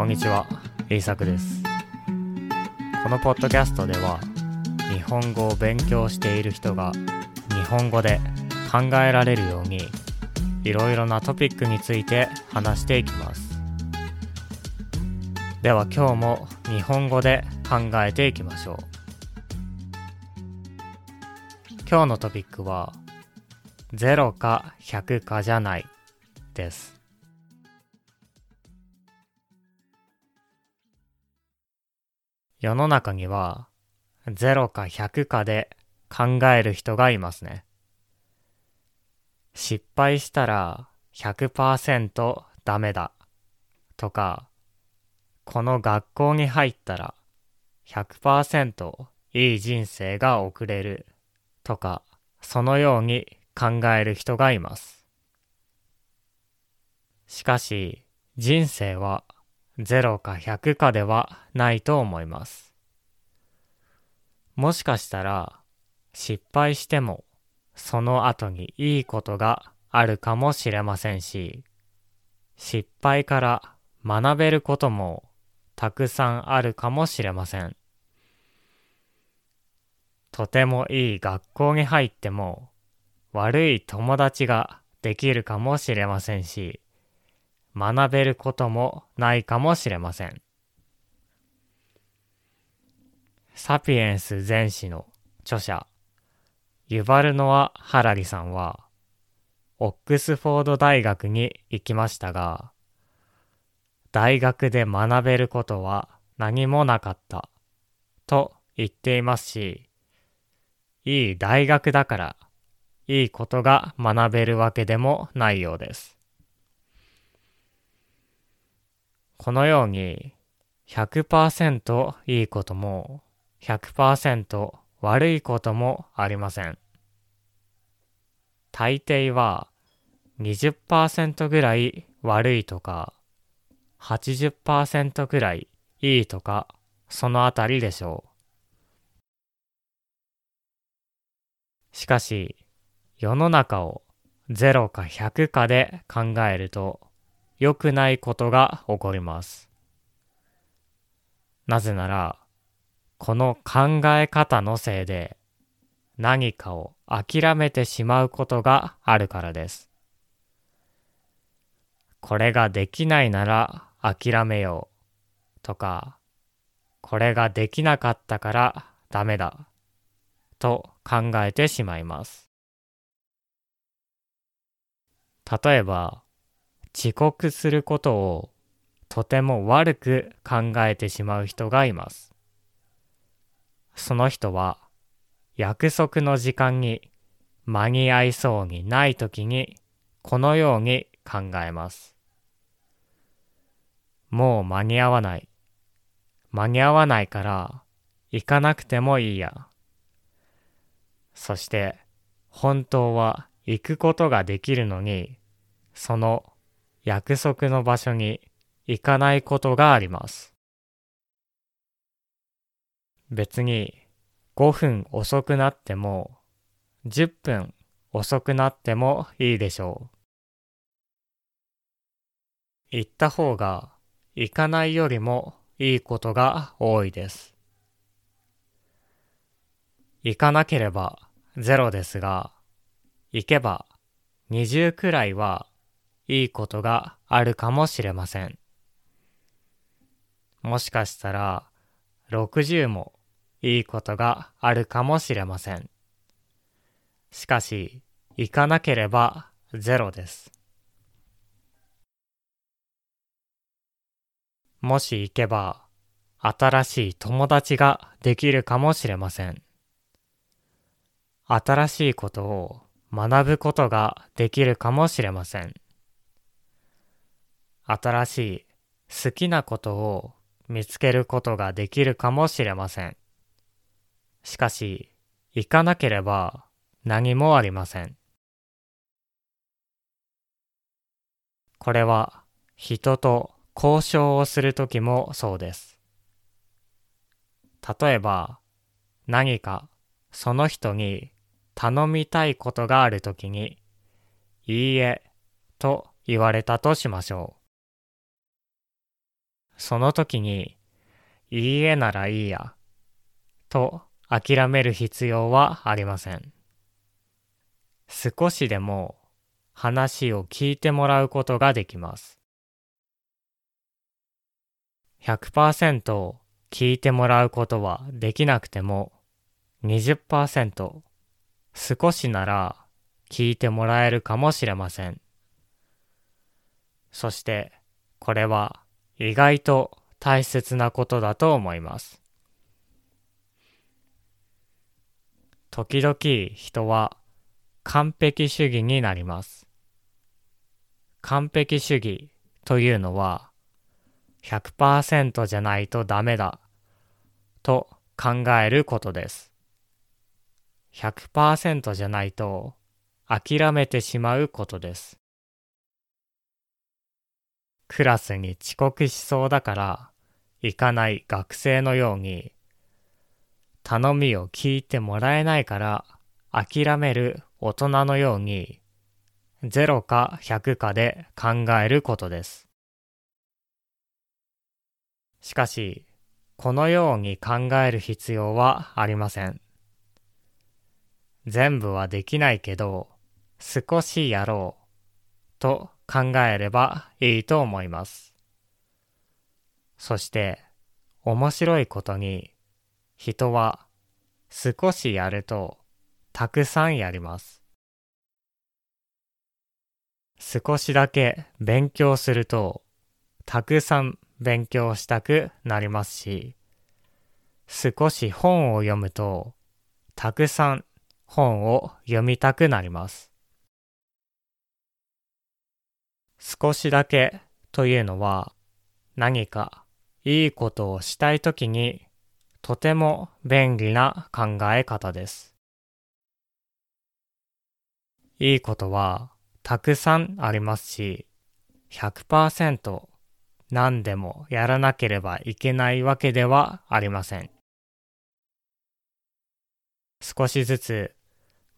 こんにちは、イーです。このポッドキャストでは、日本語を勉強している人が日本語で考えられるように、いろいろなトピックについて話していきます。では今日も日本語で考えていきましょう。今日のトピックは、0か100かじゃないです。世の中には0か100かで考える人がいますね。失敗したら100%ダメだとか、この学校に入ったら100%いい人生が送れるとか、そのように考える人がいます。しかし、人生は0か100かではないと思います。もしかしたら失敗してもその後にいいことがあるかもしれませんし、失敗から学べることもたくさんあるかもしれません。とてもいい学校に入っても悪い友達ができるかもしれませんし、学べることもないかもしれません。サピエンス全史の著者、ユバルノア・ハラリさんは、オックスフォード大学に行きましたが、大学で学べることは何もなかった、と言っていますし、いい大学だから、いいことが学べるわけでもないようです。このように100%いいことも100%悪いこともありません。大抵は20%ぐらい悪いとか80%ぐらいいいとかそのあたりでしょう。しかし世の中を0か100かで考えると良くないことが起こります。なぜなら、この考え方のせいで何かを諦めてしまうことがあるからです。これができないなら諦めようとか、これができなかったからダメだと考えてしまいます。例えば、遅刻することをとても悪く考えてしまう人がいます。その人は約束の時間に間に合いそうにないときにこのように考えます。もう間に合わない。間に合わないから行かなくてもいいや。そして本当は行くことができるのにその約束の場所に行かないことがあります。別に5分遅くなっても10分遅くなってもいいでしょう。行った方が行かないよりもいいことが多いです。行かなければゼロですが、行けば20くらいはいいことがあるかもしれません。もしかしたら60もいいことがあるかもしれません。しかし、行かなければゼロです。もし行けば、新しい友達ができるかもしれません。新しいことを学ぶことができるかもしれません。新しい好きなことを見つけることができるかもしれません。しかし、行かなければ何もありません。これは人と交渉をするときもそうです。例えば、何かその人に頼みたいことがあるときに、いいえと言われたとしましょう。その時に、いいえならいいや、と諦める必要はありません。少しでも話を聞いてもらうことができます。100%聞いてもらうことはできなくても20%少しなら聞いてもらえるかもしれません。そしてこれは意外と大切なことだと思います。時々人は完璧主義になります。完璧主義というのは100%じゃないとダメだと考えることです。100%じゃないと諦めてしまうことです。クラスに遅刻しそうだから行かない学生のように頼みを聞いてもらえないから諦める大人のように0か100かで考えることです。しかし、このように考える必要はありません。全部はできないけど、少しやろうと考えればいいと思います。そして、面白いことに、人は少しやるとたくさんやります。少しだけ勉強するとたくさん勉強したくなりますし、少し本を読むと、たくさん本を読みたくなります。少しだけというのは何かいいことをしたいときにとても便利な考え方です。いいことはたくさんありますし、100%何でもやらなければいけないわけではありません。少しずつ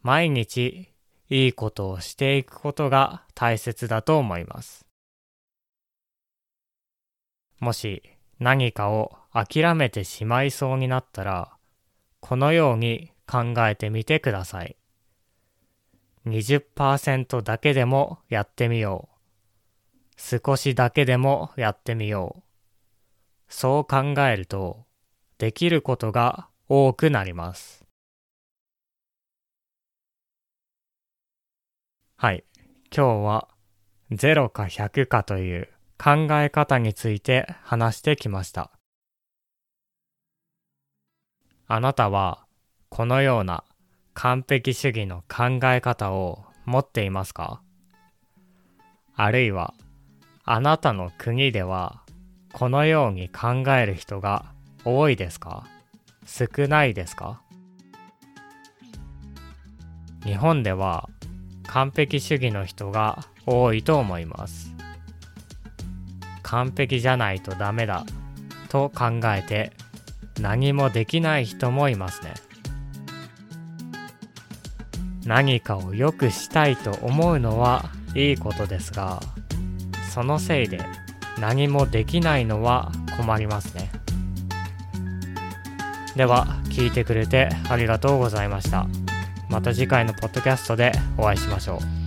毎日いいことをしていくことが大切だと思います。もし何かを諦めてしまいそうになったら、このように考えてみてください。20%だけでもやってみよう。少しだけでもやってみよう。そう考えると、できることが多くなります。はい。今日は0か100かという考え方について話してきました。あなたはこのような完璧主義の考え方を持っていますか？あるいはあなたの国ではこのように考える人が多いですか？少ないですか？日本では完璧主義の人が多いと思います。完璧じゃないとダメだと考えて何もできない人もいますね。何かを良くしたいと思うのはいいことですがそのせいで何もできないのは困りますね。では、聞いてくれてありがとうございました。また次回のポッドキャストでお会いしましょう。